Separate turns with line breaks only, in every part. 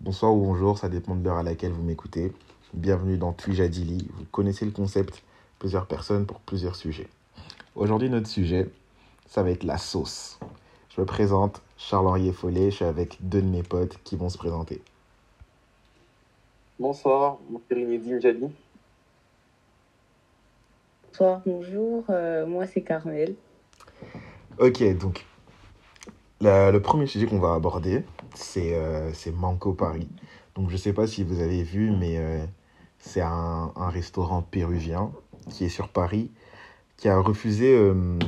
bonsoir ou bonjour, ça dépend de l'heure à laquelle vous m'écoutez. Bienvenue dans Twijadili. Vous connaissez le concept, plusieurs personnes pour plusieurs sujets. Aujourd'hui, notre sujet, ça va être la sauce. Je me présente, Charles-Henri Follet, je suis avec deux de mes potes qui vont se présenter.
Bonsoir, mon Rinedi Jali.
Bonsoir, bonjour, euh, moi c'est Carmel.
Ok, donc la- le premier sujet qu'on va aborder, c'est euh, c'est Manco Paris. Donc je sais pas si vous avez vu, mais euh, c'est un, restaurant péruvien qui est sur Paris, qui a refusé euh,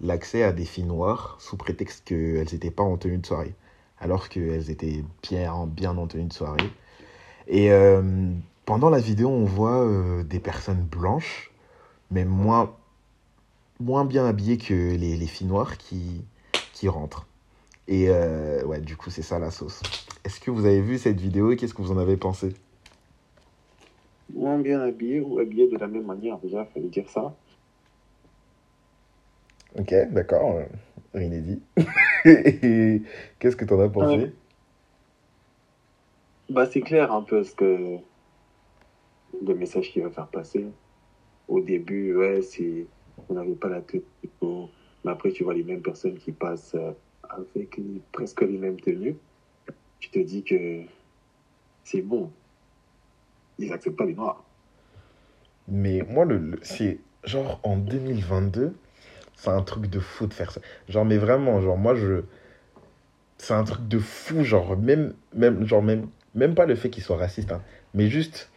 l'accès à des filles noires sous prétexte qu'elles n'étaient pas en tenue de soirée, alors qu'elles étaient bien, bien en tenue de soirée. Et pendant la vidéo, on voit des personnes blanches, mais moins, bien habillées que les, les filles noires qui rentrent. Et euh, ouais, du coup, c'est ça la sauce. Est-ce que vous avez vu cette vidéo et qu'est-ce que vous en avez pensé?
Moins bien habillé ou habillé de la même manière, déjà, fallait dire ça.
Ok, d'accord, euh, rien n'est dit. et qu'est-ce que t'en as pensé?
Ouais. Bah, c'est clair un peu ce que le message qu'il va faire passer. Au début, ouais, c'est on n'avait pas la tête. Mais après, tu vois les mêmes personnes qui passent euh, avec presque les mêmes tenues. Tu te dis que c'est bon. Ils acceptent pas les noirs.
Mais moi, le, c'est genre en 2022, c'est un truc de fou de faire ça. Genre, mais vraiment, genre, moi, je. C'est un truc de fou, genre, même, même, genre, même, même pas le fait qu'il soit raciste, hein, mais juste,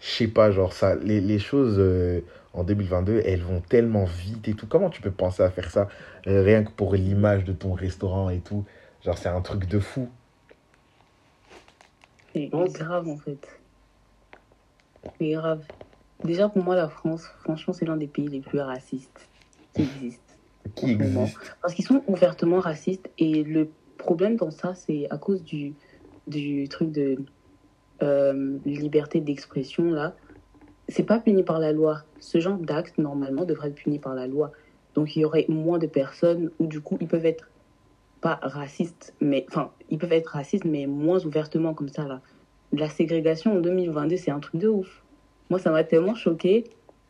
je sais pas, genre, ça, les, les choses euh, en 2022, elles vont tellement vite et tout. Comment tu peux penser à faire ça euh, rien que pour l'image de ton restaurant et tout? Genre, c'est un truc de fou.
C'est grave en fait. C'est grave. Déjà pour moi, la France, franchement, c'est l'un des pays les plus racistes qui existent.
Qui existe?
Parce qu'ils sont ouvertement racistes et le problème dans ça, c'est à cause du, du truc de euh, liberté d'expression là. C'est pas puni par la loi. Ce genre d'acte, normalement, devrait être puni par la loi. Donc il y aurait moins de personnes où du coup ils peuvent être pas racistes, mais enfin ils peuvent être racistes, mais moins ouvertement comme ça là. La ségrégation en 2022, c'est un truc de ouf. Moi, ça m'a tellement choqué.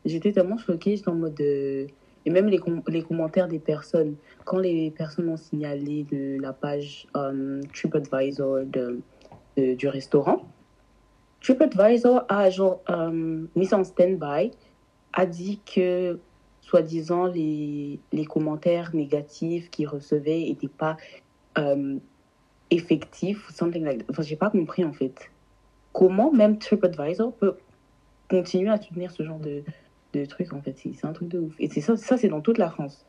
J'étais tellement choquée, j'étais en mode de... Et même les, les commentaires des personnes, quand les personnes ont signalé la page euh, TripAdvisor du restaurant, TripAdvisor a genre euh, mis en stand-by, a dit que soi-disant les, les commentaires négatifs qu'ils recevaient n'étaient pas euh, effectifs, ou something like. Enfin, j'ai pas compris en fait. Comment même TripAdvisor peut continuer à soutenir ce genre de, de trucs en fait? C'est un truc de ouf. Et c'est ça, ça c'est dans toute la France.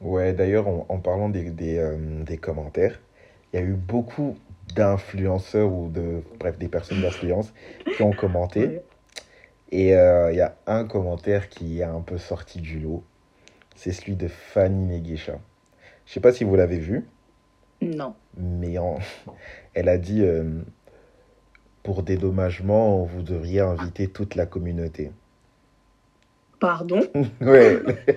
Ouais, d'ailleurs, en, en parlant des, des, euh, des commentaires, il y a eu beaucoup d'influenceurs ou de, bref, des personnes d'influence qui ont commenté.
Ouais.
Et euh, il y a un commentaire qui est un peu sorti du lot. C'est celui de Fanny Neguesha. Je sais pas si vous l'avez vu,
Non.
mais en- elle a dit euh, pour dédommagement, vous devriez inviter toute la communauté.
Pardon?
Ouais.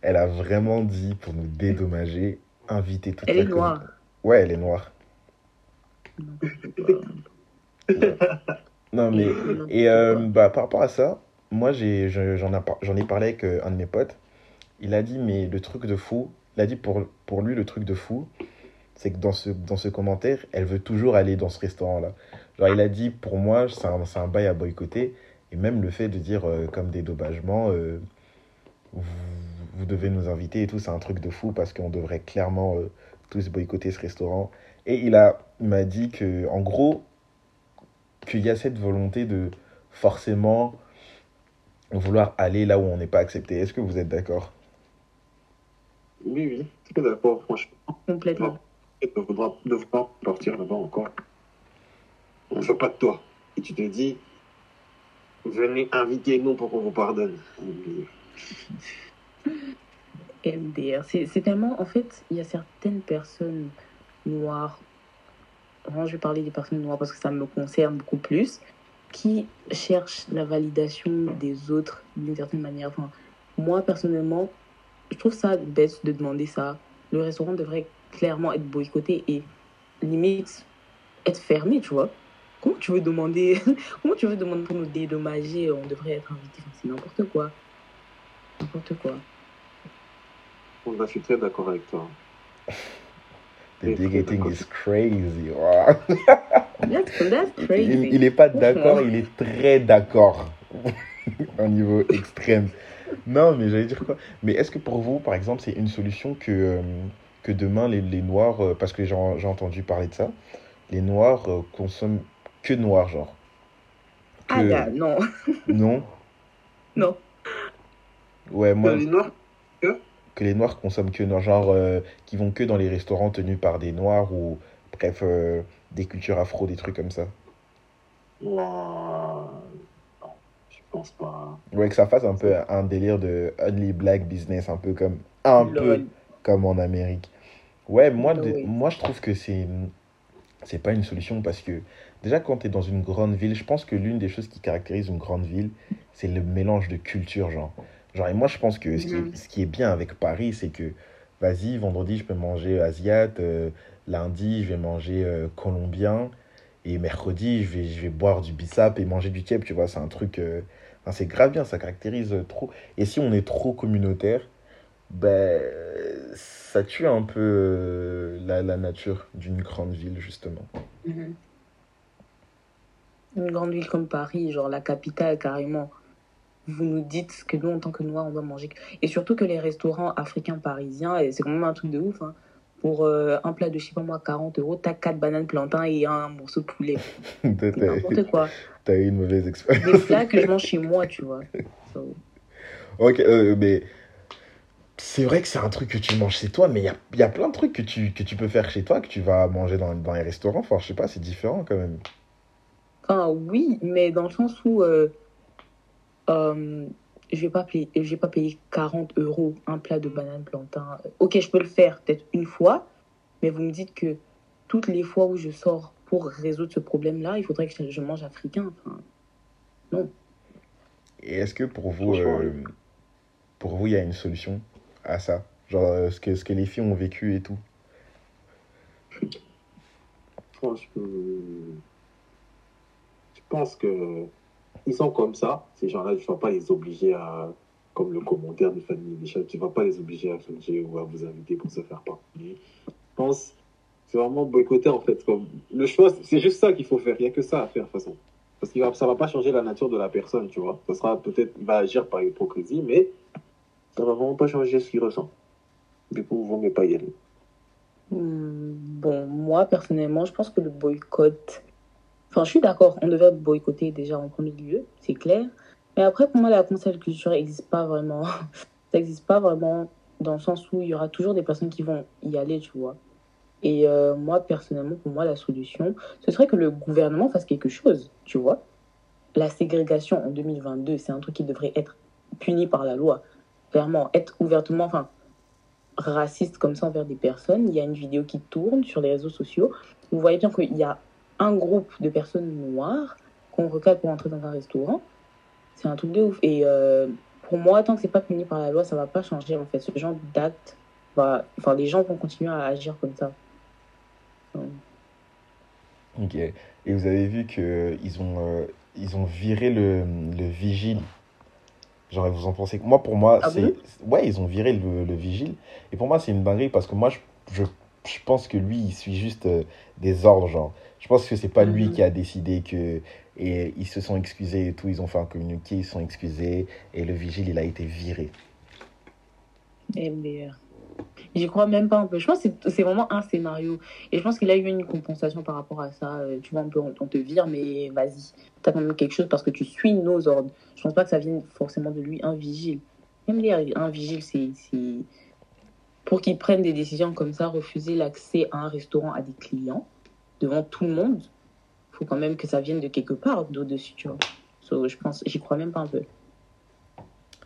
Elle a vraiment dit pour nous dédommager, inviter toute
Elle
la
est noire.
communauté. Ouais, elle est noire. Non, mais. Et euh, bah, par rapport à ça, moi, j'en, ai, parlé avec euh, un de mes potes. Il a dit, mais le truc de fou, il a dit pour, pour lui, le truc de fou, c'est que dans ce, dans ce commentaire, elle veut toujours aller dans ce restaurant-là. Genre, il a dit, pour moi, c'est un, un bail à boycotter. Et même le fait de dire, euh, comme dédommagement, euh, vous, vous devez nous inviter et tout, c'est un truc de fou parce qu'on devrait clairement euh, tous boycotter ce restaurant. Et il a, il m'a dit que, en gros, qu'il y a cette volonté de forcément vouloir aller là où on n'est pas accepté. Est-ce que vous êtes d'accord?
Oui, oui, tout d'accord, franchement.
Complètement.
de vouloir, de vouloir partir là-bas encore. On ne veut pas de toi. Et tu te dis, venez inviter nous pour qu'on vous pardonne.
MDR. C'est tellement. En fait, il y a certaines personnes noires. Vraiment, je vais parler des personnes noires parce que ça me concerne beaucoup plus. Qui cherchent la validation des autres d'une certaine manière. Enfin, moi, personnellement, je trouve ça bête de demander ça. Le restaurant devrait clairement être boycotté et limite être fermé, tu vois. Comment tu veux demander, comment tu veux demander pour nous dédommager? On devrait être invité. C'est n'importe quoi. N'importe quoi.
Bah, je suis très d'accord avec toi.
The bigoting is crazy. Wow.
That's, crazy.
il est pas d'accord, il est très d'accord. Au niveau extrême. Non, mais j'allais dire quoi? Mais est-ce que pour vous, par exemple, c'est une solution que, euh, que demain, les, les Noirs, euh, parce que j'ai j'ai entendu parler de ça, les Noirs euh, consomment que noir, genre?
Ah là, non.
Non?
Non.
Ouais, moi,
Les Noirs
que les Noirs consomment que genre euh, qui vont que dans les restaurants tenus par des Noirs ou bref, euh, des cultures afro, des trucs comme ça.
Non, je pense pas.
Ouais, que ça fasse un peu un délire de only black business, un peu comme un peu comme en Amérique. Ouais, moi, de- moi je trouve que c'est c'est pas une solution parce que déjà quand tu es dans une grande ville, je pense que l'une des choses qui caractérise une grande ville, c'est le mélange de cultures, genre. Genre, et moi je pense que ce qui est,
Mhm.
ce qui est bien avec Paris, c'est que vas-y, vendredi je peux manger asiate, euh, lundi je vais manger euh, colombien, et mercredi je vais, je vais boire du bissap et manger du keb, tu vois, c'est un truc. euh, enfin, c'est grave bien, ça caractérise trop. Et si on est trop communautaire, ben, ça tue un peu euh, la, la nature d'une grande ville, justement.
Mhm. Une grande ville comme Paris, genre la capitale carrément. Vous nous dites que nous, en tant que Noirs, on doit manger. Et surtout que les restaurants africains parisiens, et c'est quand même un truc de ouf, hein, pour euh, un plat de, je sais pas moi, 40 euros, t'as 4 bananes plantains et un morceau de poulet. N'importe quoi.
t'as eu une mauvaise expérience.
Des plats que je mange chez moi, tu vois. So,
Ok, euh, mais c'est vrai que c'est un truc que tu manges chez toi, mais il y a, y a plein de trucs que tu, que tu peux faire chez toi, que tu vas manger dans, dans les restaurants. Enfin, je sais pas, c'est différent quand même.
Enfin, oui, mais dans le sens où euh, euh, je vais pas payer, je vais pas payer 40 euros un plat de banane plantain. Ok, je peux le faire peut-être une fois, mais vous me dites que toutes les fois où je sors pour résoudre ce problème-là, il faudrait que je, je mange africain. Enfin,
Et est-ce que pour vous, euh, pour vous, il y a une solution à ça? Genre, euh, ce que, ce que les filles ont vécu et tout?
Franchement, je pense que ils sont comme ça. Ces gens-là, tu ne vas pas les obliger à, comme le commentaire de famille Michel, tu ne vas pas les obliger à changer ou à vous inviter pour se faire pardonner. Je pense c'est vraiment boycotter en fait. Comme, le choix, c'est juste ça qu'il faut faire. Il n'y a que ça à faire de toute façon. Parce que ça ne va pas changer la nature de la personne, tu vois. Ça sera peut-être, il va agir par hypocrisie, mais ça ne va vraiment pas changer ce qu'il ressent. Du coup, vaut mieux pas y aller.
hmm, bon, moi personnellement, je pense que le boycott. Enfin, je suis d'accord, on devrait boycotter déjà en premier lieu, c'est clair. Mais après, pour moi, la cancel culture n'existe pas vraiment. Ça n'existe pas vraiment dans le sens où il y aura toujours des personnes qui vont y aller, tu vois. Et euh, moi, personnellement, pour moi, la solution, ce serait que le gouvernement fasse quelque chose, tu vois. La ségrégation en 2022, c'est un truc qui devrait être puni par la loi. Clairement, être ouvertement, enfin, raciste comme ça envers des personnes. Il y a une vidéo qui tourne sur les réseaux sociaux. Vous voyez bien qu'il y a un groupe de personnes noires qu'on recadre pour entrer dans un restaurant. C'est un truc de ouf. Et euh, pour moi, tant que c'est pas puni par la loi, ça va pas changer en fait. Ce genre d'acte, va... enfin, les gens vont continuer à agir comme ça.
Ok. Et vous avez vu que ils ont, euh, ils ont viré le, le vigile. Genre, vous en pensez Moi, pour moi,
Ah
c'est.
bon?
Ouais, ils ont viré le, le vigile. Et pour moi, c'est une dinguerie parce que moi, je, je, je pense que lui, il suit juste euh, des ordres, genre. Je pense que c'est pas lui
Mhm.
qui a décidé que. Et ils se sont excusés et tout. Ils ont fait un communiqué, ils se sont excusés. Et le vigile, il a été viré.
MDR. J'y crois même pas un peu. Je pense que c'est- vraiment un scénario. Et je pense qu'il a eu une compensation par rapport à ça. Euh, Tu vois, on, peut, on te vire, mais vas-y. T'as quand même quelque chose parce que tu suis nos ordres. Je pense pas que ça vienne forcément de lui, un vigile. MDR, un vigile, c'est. Pour qu'il prenne des décisions comme ça, refuser l'accès à un restaurant à des clients devant tout le monde, faut quand même que ça vienne de quelque part d'au-dessus, tu vois. So, je pense, j'y crois même pas un peu.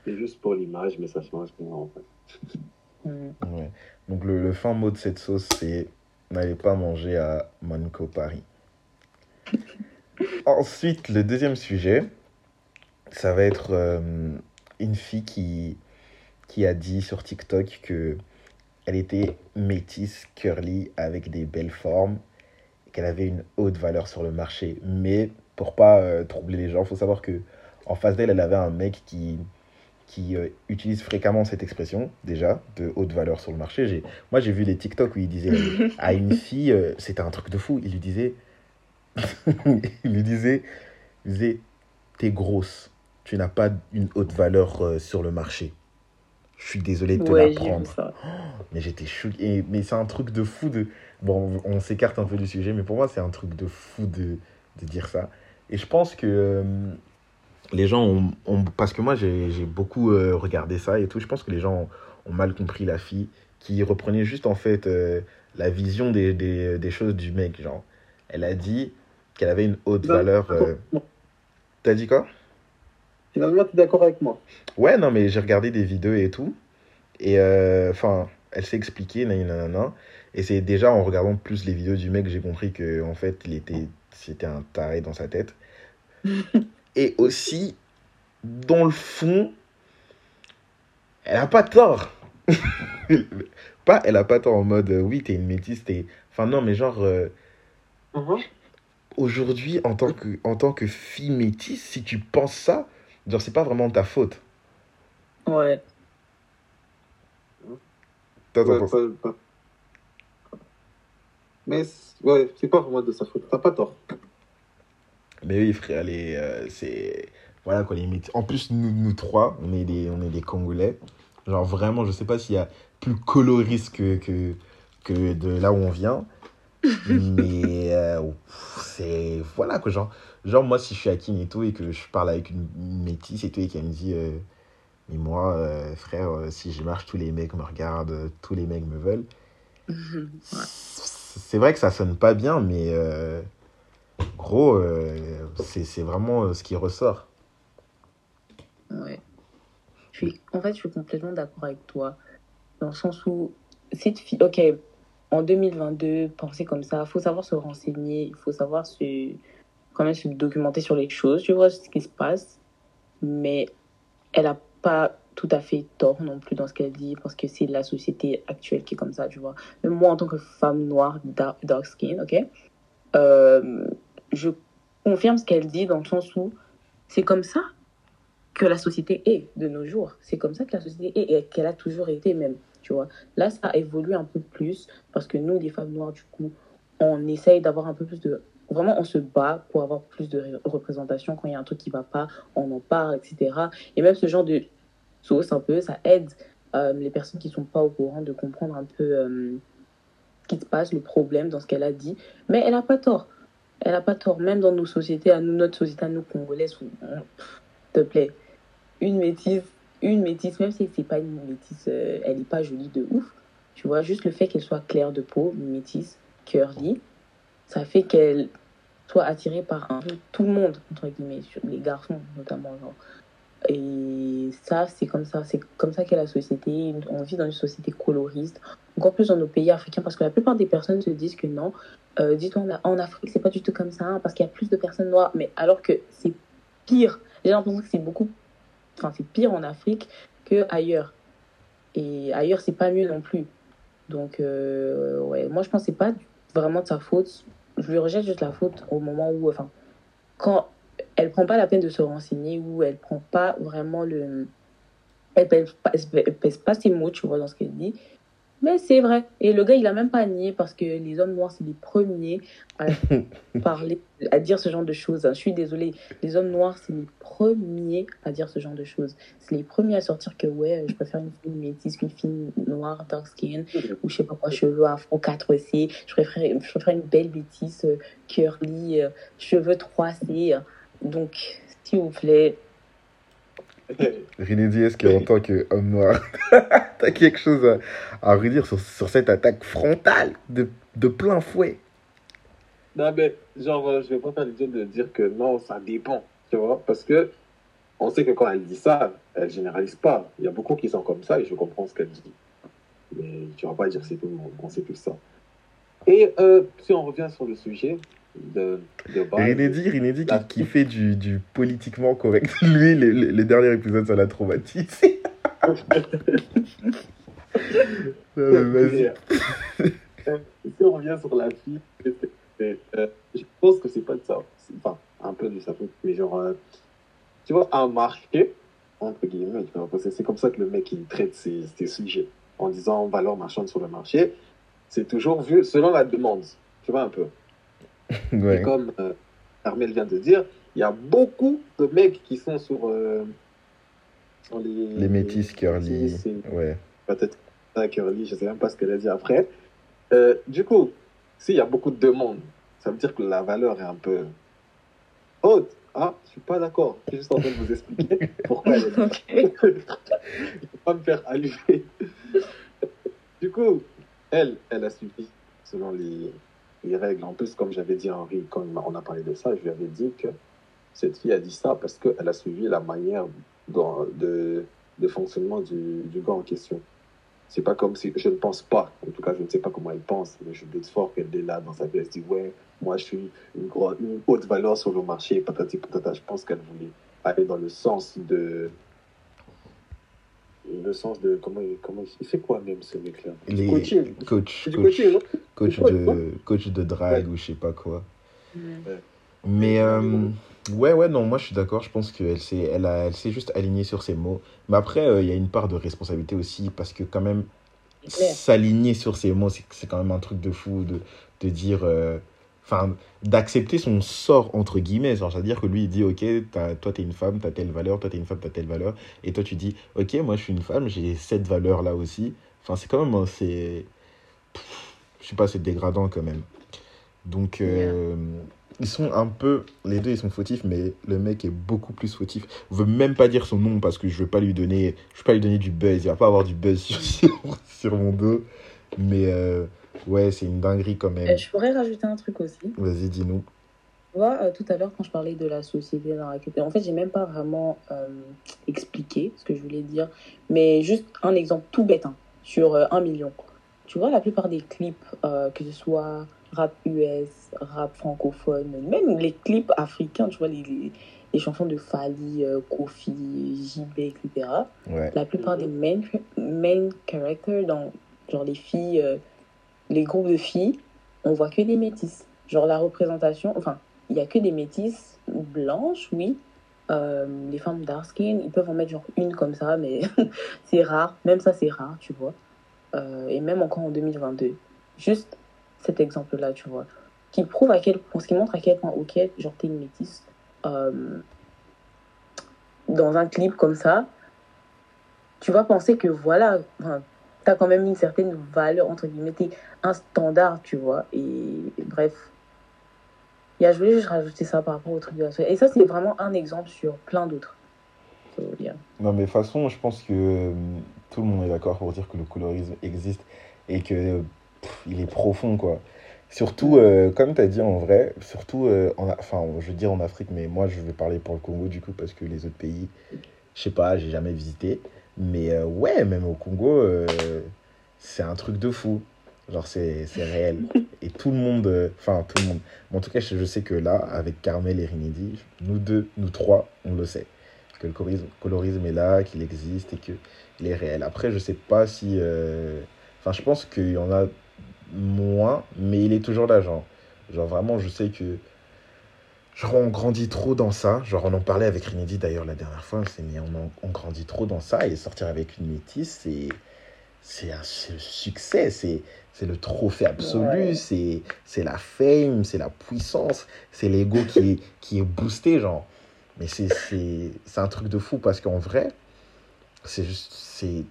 C'est juste pour l'image, mais ça change rien en fait.
Ouais. Donc, le, le fin mot de cette sauce, c'est n'allez pas manger à Monaco Paris. Ensuite, le deuxième sujet, ça va être euh, une fille qui, qui a dit sur TikTok que elle était métisse, curly, avec des belles formes qu'elle avait une haute valeur sur le marché. Mais pour pas euh, troubler les gens, faut savoir que en face d'elle, elle avait un mec qui qui euh, utilise fréquemment cette expression déjà de haute valeur sur le marché. J'ai moi j'ai vu des TikTok où il disait à une fille, euh, c'était un truc de fou. Il lui disait, il lui disait, il disait, t'es grosse, tu n'as pas une haute valeur sur le marché. Je suis désolé de te
Ouais,
l'apprendre. Mais j'étais chou. Et, mais c'est un truc de fou de. Bon, on s'écarte un peu du sujet, mais pour moi, c'est un truc de fou de, de dire ça. Et je pense que euh, les gens ont, ont- Parce que moi, j'ai beaucoup euh, regardé ça et tout. Je pense que les gens ont, ont mal compris la fille qui reprenait juste, en fait, euh, la vision des, des, des choses du mec. Genre, elle a dit qu'elle avait une haute
Non,
valeur. T'as dit quoi?
Finalement, tu es d'accord avec moi.
Ouais, non, mais j'ai regardé des vidéos et tout. Et euh, enfin, elle s'est expliquée, nanana. Et c'est déjà en regardant plus les vidéos du mec que j'ai compris que en fait, il était, c'était un taré dans sa tête. et aussi, dans le fond, elle a pas tort. pas, elle a pas tort en mode, euh, oui, t'es une métisse, t'es. Enfin, non, mais genre, euh, aujourd'hui, en tant que, en tant que fille métisse, si tu penses ça, genre, c'est pas vraiment ta faute.
Ouais.
Penses-
pas- pas- Mais c'est- ouais, c'est pas vraiment de sa faute. T'as pas tort.
Mais oui, frère, les, euh, c'est. Voilà quoi, les métis. En plus, nous, nous trois, on est, des, on est des Congolais. Genre vraiment, je sais pas s'il y a plus coloriste que, que, que de là où on vient. Mais euh, c'est. Voilà quoi, genre, genre, moi, si je suis à King et tout et que je parle avec une, métisse et tout et qu'elle me dit. euh, mais moi, euh, frère, si je marche, tous les mecs me regardent, tous les mecs me veulent.
Mhm. Ouais.
C'est vrai que ça sonne pas bien, mais gros, c'est vraiment ce qui ressort.
Ouais. Je suis, en fait, je suis complètement d'accord avec toi. Dans le sens où, cette fille, ok, en 2022, penser comme ça, il faut savoir se renseigner, il faut savoir se, quand même se documenter sur les choses, tu vois ce qui se passe. Mais elle n'a pas tout à fait tort non plus dans ce qu'elle dit, parce que c'est la société actuelle qui est comme ça, tu vois. Même moi, en tant que femme noire, dark, skin, ok, euh, je confirme ce qu'elle dit dans le sens où c'est comme ça que la société est de nos jours. C'est comme ça que la société est et qu'elle a toujours été même, tu vois. Là, ça évolue un peu plus parce que nous, les femmes noires, du coup, on essaye d'avoir un peu plus de... Vraiment, on se bat pour avoir plus de ré- représentation. Quand il y a un truc qui va pas, on en parle, etc. Et même ce genre de sauce, un peu, ça aide euh, les personnes qui sont pas au courant de comprendre un peu euh, ce qui se passe, le problème dans ce qu'elle a dit. Mais elle a pas tort. Elle a pas tort. Même dans nos sociétés, à nous, notre société, à nous, congolaises, s'il te plaît, une métisse, une métisse, même si c'est pas une métisse, euh, elle est pas jolie de ouf, tu vois, juste le fait qu'elle soit claire de peau, métisse, curly, ça fait qu'elle soit attirée par un peu tout le monde, entre guillemets, les garçons notamment, genre. Et ça, c'est comme ça, c'est comme ça qu'est la société. On vit dans une société coloriste, encore plus dans nos pays africains, parce que la plupart des personnes se disent que non. Euh, Dis-toi, en, en Afrique, c'est pas du tout comme ça, hein, parce qu'il y a plus de personnes noires, mais alors que c'est pire. J'ai l'impression que c'est beaucoup enfin c'est pire en Afrique que ailleurs. Et ailleurs c'est pas mieux non plus. Donc euh, ouais moi je pense que c'est pas vraiment de sa faute. Je lui rejette juste la faute au moment où enfin quand elle prend pas la peine de se renseigner ou elle prend pas vraiment le elle pèse elle pèse pas ses mots tu vois dans ce qu'elle dit mais c'est vrai et le gars il a même pas nié parce que les hommes noirs c'est les premiers à parler à dire ce genre de choses je suis désolée les hommes noirs, c'est les premiers à dire ce genre de choses. C'est les premiers à sortir que, ouais, je préfère une fille métisse qu'une fille noire, dark skin, ou je sais pas quoi, cheveux afro 4C. Je préfère, je préfère une belle métisse, euh, curly, euh, cheveux 3C. Donc, s'il vous plaît,
René Diaz, qui en tant qu'homme noir, t'as quelque chose à, à redire sur, sur cette attaque frontale de, de plein fouet?
Non, mais genre, euh, je vais pas faire l'idée de dire que non, ça dépend, tu vois, parce que on sait que quand elle dit ça, elle généralise pas. Il y a beaucoup qui sont comme ça et je comprends ce qu'elle dit. Mais tu vas pas dire c'est tout le monde, on sait tout ça. Et euh, si on revient sur le sujet de, de base,
Renédi
La-
qui, qui fait du, du politiquement correct. Lui, les, les, les derniers épisodes, ça l'a traumatisé.
Euh, si on revient sur la fille, Mais, euh, je pense que c'est pas de ça. Enfin, un peu de faute. Mais genre, euh, tu vois, un marché, entre guillemets, c'est comme ça que le mec il traite ses, ses sujets. En disant valeur marchande sur le marché, c'est toujours vu selon la demande. Tu vois un peu.
Ouais.
Et comme euh, Armel vient de dire, il y a beaucoup de mecs qui sont sur, euh, sur les,
Les métis curly. Ouais.
peut-être pas curly, je sais même pas ce qu'elle a dit après. Euh, du coup, s'il y a beaucoup de demandes, ça veut dire que la valeur est un peu haute. Ah, je suis pas d'accord. Je suis juste en train de vous expliquer pourquoi elle est
Ok.
il faut pas me faire allumer. du coup, elle, elle a suivi selon les, les règles. En plus, comme j'avais dit à Henri, quand on a parlé de ça, je lui avais dit que cette fille a dit ça parce qu'elle a suivi la manière de, de, fonctionnement du, du gars en question. C'est pas comme si, je ne pense pas, en tout cas, je ne sais pas comment elle pense, mais je doute fort qu'elle est là dans sa vie, elle se dit, ouais, moi je suis une, gro- une haute valeur sur le marché, patati patata. Je pense qu'elle voulait aller dans le sens de. Le sens de. Comment, il- comment il fait quoi même ce mec-là?
Les
coaching.
coach, coach,
coaching,
coach
Ouais,
de, coach de drague ou je sais pas quoi. Mais
Ouais,
euh, ouais, ouais, non, moi je suis d'accord. Je pense qu'elle s'est, elle a, elle s'est juste alignée sur ses mots. Mais après, euh, il y a une part de responsabilité aussi parce que quand même, s'aligner sur ses mots, c'est, c'est quand même un truc de fou de, de dire, euh, enfin, d'accepter son sort entre guillemets. Genre, c'est-à-dire que lui il dit, ok, t'as, toi t'es une femme, t'as telle valeur, toi t'es une femme, t'as telle valeur, et toi tu dis, ok, moi je suis une femme, j'ai cette valeur là aussi. Enfin, c'est quand même, euh, c'est, je sais pas, c'est dégradant quand même. Donc, euh, ils sont un peu, les deux ils sont fautifs, mais le mec est beaucoup plus fautif. Je veux même pas dire son nom parce que je veux pas lui donner, je veux pas lui donner du buzz. Il va pas avoir du buzz sur, sur, sur mon dos. Mais euh, ouais, c'est une dinguerie quand même.
Je pourrais rajouter un truc aussi.
Vas-y, dis-nous.
Tu vois, euh, tout à l'heure, quand je parlais de la société dans laquelle... En fait, j'ai même pas vraiment euh, expliqué ce que je voulais dire. Mais juste un exemple tout bête, hein, sur euh, un million. Tu vois, la plupart des clips, euh, que ce soit rap US, rap francophone, même les clips africains, tu vois, les, les, les chansons de Fali, Kofi, JB, etc.
Ouais.
La plupart des main, main characters, dans genre les filles, les groupes de filles, on voit que des métisses. Genre la représentation, enfin, il y a que des métisses blanches, oui. Euh, les femmes dark skin, ils peuvent en mettre genre une comme ça, mais c'est rare. Même ça, c'est rare, tu vois. Euh, et même encore en 2022. Juste cet exemple-là, tu vois. Qui prouve à quel point, ce qui montre à quel point, ok, genre t'es une métisse. euh, dans un clip comme ça, tu vas penser que voilà, t'as quand même une certaine valeur, entre guillemets, un standard, tu vois. Et, bref. Je voulais juste rajouter ça par rapport au truc de la société. Et ça, c'est vraiment un exemple sur plein d'autres.
Non, mais de toute façon, je pense que euh, tout le monde est d'accord pour dire que le colorisme existe et que pff, il est profond, quoi. Surtout, euh, comme tu as dit en vrai, surtout, euh, enfin, je veux dire en Afrique, mais moi, je vais parler pour le Congo, du coup, parce que les autres pays, je sais pas, j'ai jamais visité. Mais euh, ouais, même au Congo, euh, c'est un truc de fou. Genre, c'est réel. Et tout le monde, euh, enfin, tout le monde. Mais en tout cas, je, sais que là, avec Carmel et Rinidi, nous deux, nous trois, on le sait. Que le colorisme, est là, qu'il existe et qu'il est réel. Après, je sais pas si. Enfin, je pense qu'il y en a moins, mais il est toujours là, genre. Genre, vraiment, je sais que. Genre, on grandit trop dans ça. Genre, on en parlait avec Rinidi d'ailleurs la dernière fois. C'est mais on, en- on grandit trop dans ça et sortir avec une métisse, c'est. C'est un succès, c'est c'est le trophée absolu,
Ouais.
c'est c'est la fame, c'est la puissance, c'est l'ego qui est, qui est boosté, genre. Mais c'est c'est- c'est un truc de fou parce qu'en vrai, c'est juste. C'est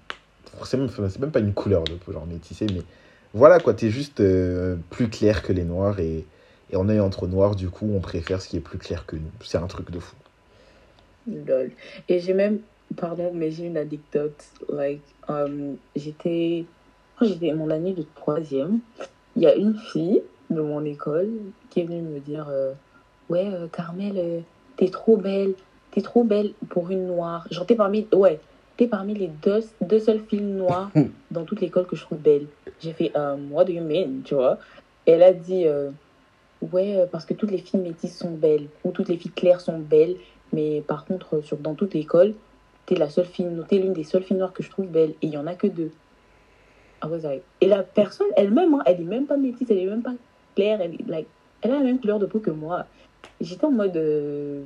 c'est même, c'est même pas une couleur de peau, genre métissé, mais voilà quoi, t'es juste euh, plus clair que les noirs et, et on est entre noirs, du coup, on préfère ce qui est plus clair que nous. C'est un truc de fou.
Lol. Et j'ai même, pardon, mais j'ai une anecdote. Like, um, j'étais, quand j'étais mon année de troisième, il y a une fille de mon école qui est venue me dire, euh, ouais, euh, Carmel, euh, t'es trop belle, t'es trop belle pour une noire. Genre, t'es parmi, ouais, t'es parmi les deux, deux seules filles noires dans toute l'école que je trouve belle. J'ai fait, um, what do you mean, tu vois? Et elle a dit, ouais, euh, parce que toutes les filles métisses sont belles, ou toutes les filles claires sont belles. Mais par contre, sur, dans toute l'école, t'es la seule fille, t'es l'une des seules filles noires que je trouve belle. Et il y en a que deux. Was like- Et la personne elle-même, hein, elle est même pas métisse, elle est même pas claire. Elle like, elle a la même couleur de peau que moi. J'étais en mode, euh,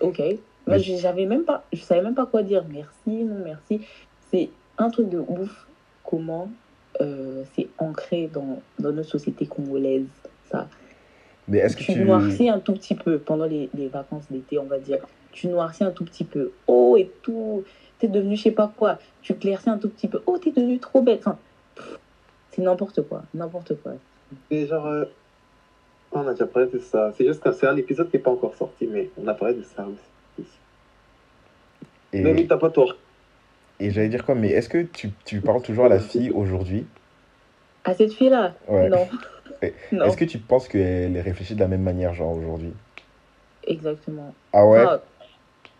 ok. Moi, j'avais même pas, je savais même pas quoi dire. Merci, non merci. C'est un truc de ouf. Comment euh, c'est ancré dans, dans notre société congolaise, ça.
Mais est-ce que
Tu
tu.
noircis un tout petit peu pendant les, les vacances d'été, on va dire. Tu noircis un tout petit peu. Oh, et tout. T'es devenu je sais pas quoi. Tu claircis un tout petit peu. Oh, t'es devenu trop. Enfin, pff, c'est n'importe quoi. N'importe quoi.
Et genre, euh, on a déjà parlé de ça. C'est juste que c'est un épisode qui n'est pas encore sorti, mais on a parlé de ça aussi.
Et,
Mais oui, t'as pas tort.
et j'allais dire quoi, mais est-ce que tu, tu parles toujours à la fille aujourd'hui?
À cette fille-là?
Ouais.
Non.
Est-ce que tu penses qu'elle est réfléchie de la même manière, genre aujourd'hui?
Exactement.
Ah ouais?
Ah,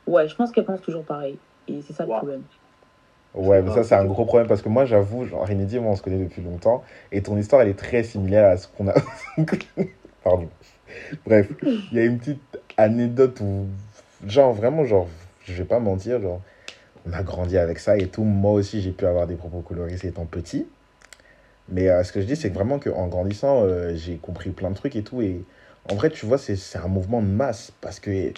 ouais, je pense qu'elle pense toujours pareil. Et c'est ça le problème.
Ouais, mais ça, c'est un gros problème parce que moi, j'avoue, genre, Rinedi et moi, on se connaît depuis longtemps et ton histoire, elle est très similaire à ce qu'on a. Pardon. Bref, il y a une petite anecdote où, genre, vraiment, genre, je vais pas mentir, genre, on a grandi avec ça et tout. Moi aussi, j'ai pu avoir des propos colorisés étant petit. Mais euh, ce que je dis, c'est que vraiment qu'en grandissant, euh, j'ai compris plein de trucs et tout. Et en vrai, tu vois, c'est un mouvement de masse parce que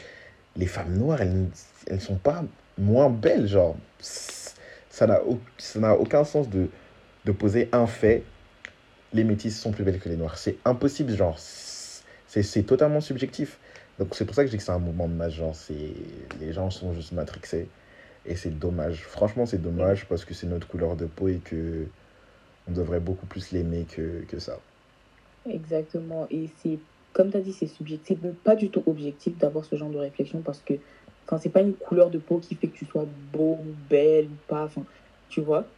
les femmes noires, elles elles sont pas moins belles, genre. Ça n'a aucun sens de, de poser un fait. Les métis sont plus belles que les noirs. C'est impossible, genre. C'est totalement subjectif. Donc c'est pour ça que je dis que c'est un mouvement de masse, genre. Les gens sont juste matrixés. Et c'est dommage. Franchement, c'est dommage parce que c'est notre couleur de peau et que on devrait beaucoup plus l'aimer que, que ça.
Exactement. Et c'est, comme tu as dit, c'est subjectif. Pas du tout objectif d'avoir ce genre de réflexion parce que enfin, c'est pas une couleur de peau qui fait que tu sois beau ou belle ou pas. Tu vois,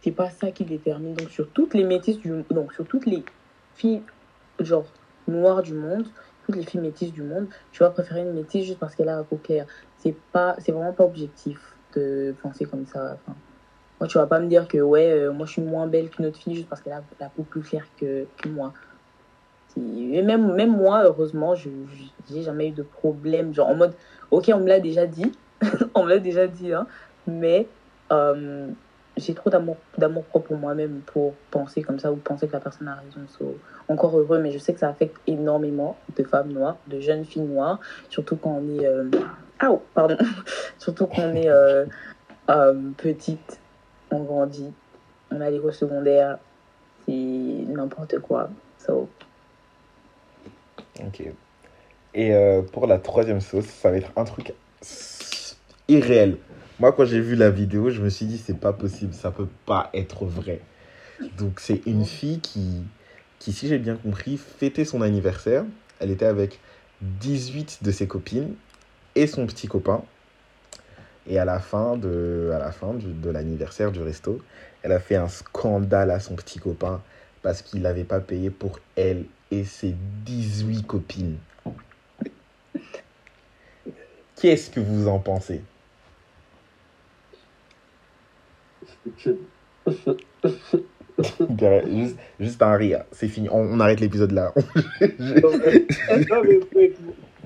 c'est pas ça qui détermine. Donc, sur toutes les métisses du donc sur toutes les filles, genre, noires du monde, toutes les filles métisses du monde, tu vas préférer une métisse juste parce qu'elle a la peau claire. C'est pas, c'est vraiment pas objectif de penser comme ça. Moi, tu vas pas me dire que, ouais, euh, moi, je suis moins belle qu'une autre fille juste parce qu'elle a la peau plus claire que, moi. Et même, même moi, heureusement, je j'ai jamais eu de problème. Genre en mode, ok, on me l'a déjà dit, on me l'a déjà dit, hein, mais euh, j'ai trop d'amour propre pour moi-même pour penser comme ça ou penser que la personne a raison. So, encore heureux, mais je sais que ça affecte énormément de femmes noires, de jeunes filles noires, surtout quand on est. Euh... ah, pardon! surtout quand on est petite, on grandit, on a l'école secondaire, c'est n'importe quoi. So,
Ok. Et euh, pour la troisième sauce, ça va être un truc irréel. Moi, quand j'ai vu la vidéo, je me suis dit, c'est pas possible, ça peut pas être vrai. Donc, c'est une fille qui, qui si j'ai bien compris, fêtait son anniversaire. Elle était avec 18 de ses copines et son petit copain. Et à la fin de, à la fin du- de l'anniversaire du resto, elle a fait un scandale à son petit copain parce qu'il n'avait pas payé pour elle et ses 18 copines. Qu'est-ce que vous en pensez? Juste, juste un rire, c'est fini, on, on arrête l'épisode là.
non, mais, non, mais, mais,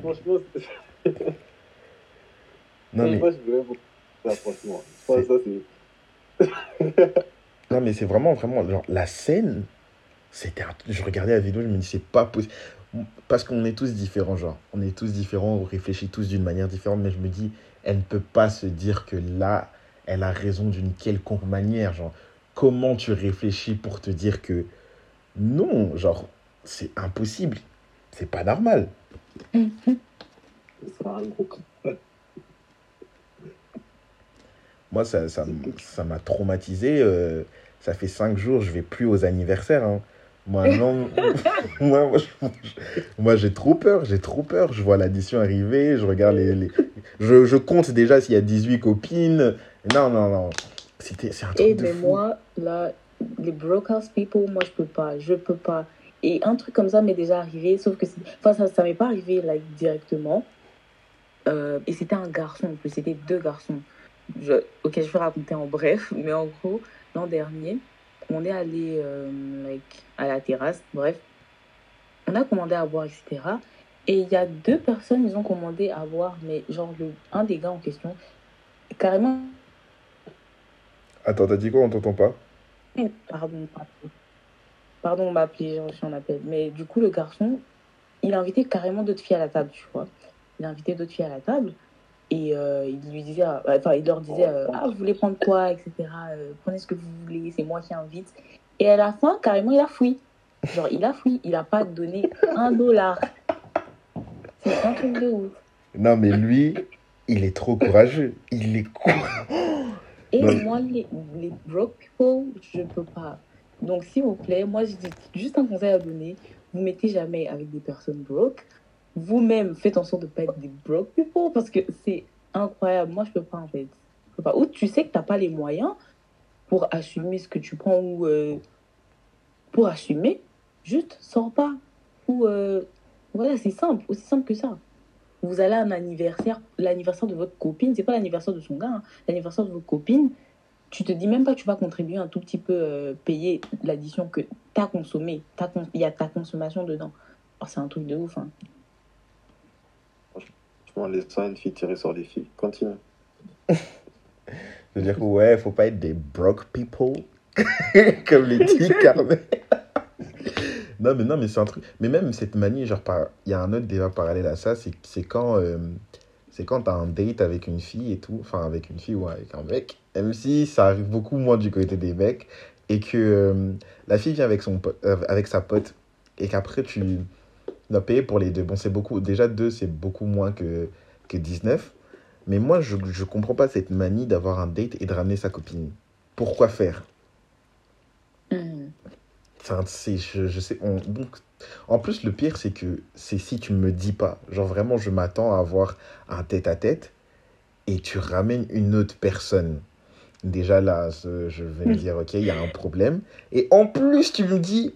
franchement,
non, mais,
moi, je voulais beaucoup ça, franchement. Je pense que ça, c'est.
non, mais c'est vraiment, vraiment, genre, la scène, c'était un- je regardais la vidéo, je me dis, c'est pas possible. Parce qu'on est tous différents, genre, on est tous différents, on réfléchit tous d'une manière différente, mais je me dis, elle ne peut pas se dire que là, elle a raison d'une quelconque manière, genre, comment tu réfléchis pour te dire que non, genre, c'est impossible, c'est pas normal.
Ce sera un gros coup.
Moi, ça ça ça m'a traumatisé. euh, ça fait cinq jours, je vais plus aux anniversaires. hein. Moi, non. moi, moi, j'ai trop peur. J'ai trop peur. Je vois l'addition arriver. Je regarde les. les- Je, je compte déjà s'il y a 18 copines. Non, non, non. C'était, c'est un truc
Et
de
mais
fou.
moi, là, les house people, moi, je peux pas. Je peux pas. Et un truc comme ça m'est déjà arrivé, sauf que enfin, ça, ça m'est pas arrivé like, directement. Euh, et c'était un garçon en plus, c'était deux garçons. Je, ok, je vais raconter en bref, mais en gros, l'an dernier, on est allé euh, like, à la terrasse, bref. On a commandé à boire, etc. Et il y a deux personnes, ils ont commandé à boire, mais genre, le, un des gars en question, carrément,
Attends, t'as dit quoi? On t'entend pas
Pardon, pardon. Pardon, on m'a appelé, j'ai reçu un appel. Mais du coup, le garçon, il a invité carrément d'autres filles à la table, tu vois. Il a invité d'autres filles à la table. Et euh, il lui disait, euh, enfin, il leur disait, euh, ah, vous voulez prendre quoi, etc. euh, prenez ce que vous voulez, c'est moi qui invite. Et à la fin, carrément, il a fui. Genre, il a fui. Il a pas donné un dollar. C'est un truc de ouf.
Non, mais lui, il est trop courageux. Il est courageux.
Et
Non.
moi, les, les broke people, je peux pas. Donc, s'il vous plaît, moi, je dis juste un conseil à donner. Vous mettez jamais avec des personnes broke. Vous-même, faites en sorte de pas être des broke people parce que c'est incroyable. Moi, je peux pas, en fait. Je peux pas. Ou tu sais que t'as pas les moyens pour assumer ce que tu prends ou euh, pour assumer, juste sors pas. Ou euh, voilà, c'est simple, aussi simple que ça. Vous allez à un anniversaire, l'anniversaire de votre copine, c'est pas l'anniversaire de son gars, hein, l'anniversaire de votre copine, tu te dis même pas que tu vas contribuer un tout petit peu, euh, payer l'addition que tu as consommée. Il y a ta consommation dedans. Alors, c'est un truc de ouf. Hein.
Franchement, laissant une fille tirer sur les filles. Continue.
Veux dire, ouais, faut pas être des broke people. Comme les dit Carmen. non, mais non, mais c'est un truc. Mais même cette manie, genre, il y a un autre débat parallèle à ça, c'est c'est quand. euh, C'est quand t'as un date avec une fille et tout, enfin avec une fille ou avec un mec, même si ça arrive beaucoup moins du côté des mecs, et que euh, la fille vient avec, son pote- euh, avec sa pote, et qu'après tu dois payer pour les deux. Bon, c'est beaucoup, déjà deux, c'est beaucoup moins que, que 19, mais moi je, je comprends pas cette manie d'avoir un date et de ramener sa copine. Pourquoi faire? Enfin, c'est, je, je sais, on, donc, en plus, le pire, c'est que c'est si tu me dis pas. Genre, vraiment, je m'attends à avoir un tête-à-tête et tu ramènes une autre personne. Déjà là, je vais me dire, ok, il y a un problème. Et en plus, tu me dis,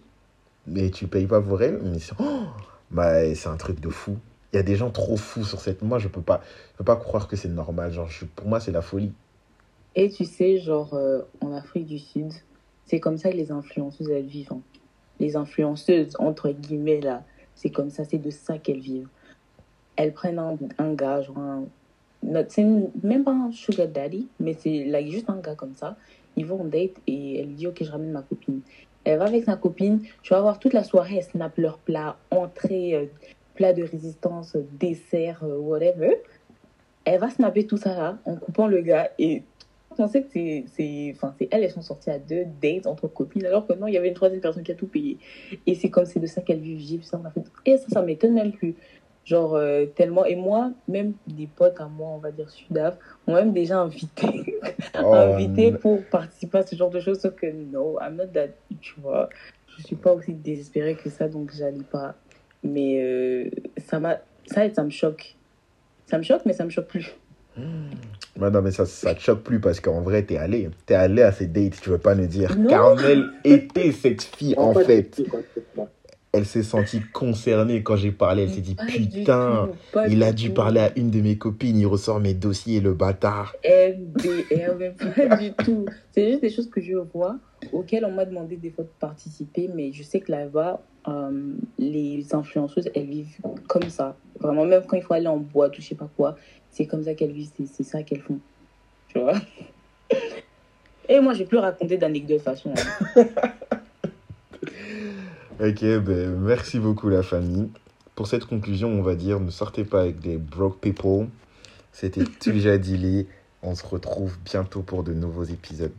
mais tu payes pas pour elle? Mais oh, bah, c'est un truc de fou. Il y a des gens trop fous sur cette. Moi, je peux peux pas croire que c'est normal. Genre, je- pour moi, c'est la folie.
Et tu sais, genre, euh, en Afrique du Sud, c'est comme ça que les influenceuses, elles vivent. hein. Les influenceuses, entre guillemets, là, c'est comme ça, c'est de ça qu'elles vivent. Elles prennent un, gars, genre un... C'est même pas un sugar daddy, mais c'est là, juste un gars comme ça. Ils vont en date et elle dit, ok, je ramène ma copine. Elle va avec sa copine, tu vas voir toute la soirée, elle snap leur plat, entrée, euh, plat de résistance, dessert, euh, whatever. Elle va snapper tout ça là, en coupant le gars et pensais que c'est, c'est, enfin, c'est elles, elles sont sorties à deux dates entre copines, alors que non, il y avait une troisième personne qui a tout payé. Et c'est comme c'est de ça qu'elles vivent, j'ai ça, on a. Et ça, ça m'étonne même plus. Genre, euh, tellement. Et moi, même des potes à moi, on va dire Sudaf, m'ont même déjà invité,
Oh,
invité
n-
pour participer à ce genre de choses, sauf que no, I'm not that, tu vois. Je suis pas aussi désespérée que ça, donc j'allais pas. Mais euh, ça m'a. Ça, ça me choque. Ça me choque, mais ça me choque plus.
Ouais, non, mais ça, ça te choque plus parce qu'en vrai, t'es allé. T'es allé à ces dates, tu veux pas nous dire.
Non.
Carmel était cette fille, en fait. Elle s'est sentie concernée quand j'ai parlé. Elle s'est dit, putain,
tout,
il a dû
tout.
parler à une de mes copines, il ressort mes dossiers, le bâtard.
MDR, pas du tout. C'est juste des choses que je vois, auxquelles on m'a demandé des fois de participer, mais je sais que là-bas, euh, les influenceuses, elles vivent comme ça. Vraiment, même quand il faut aller en boîte ou je sais pas quoi, c'est comme ça qu'elles vivent, c'est- ça qu'elles font. Tu vois? Et moi, j'ai plus raconté d'anecdotes de toute façon. hein.
Ok, ben, merci beaucoup la famille. Pour cette conclusion, on va dire, ne sortez pas avec des broke people. C'était Tulja Dili. On se retrouve bientôt pour de nouveaux épisodes.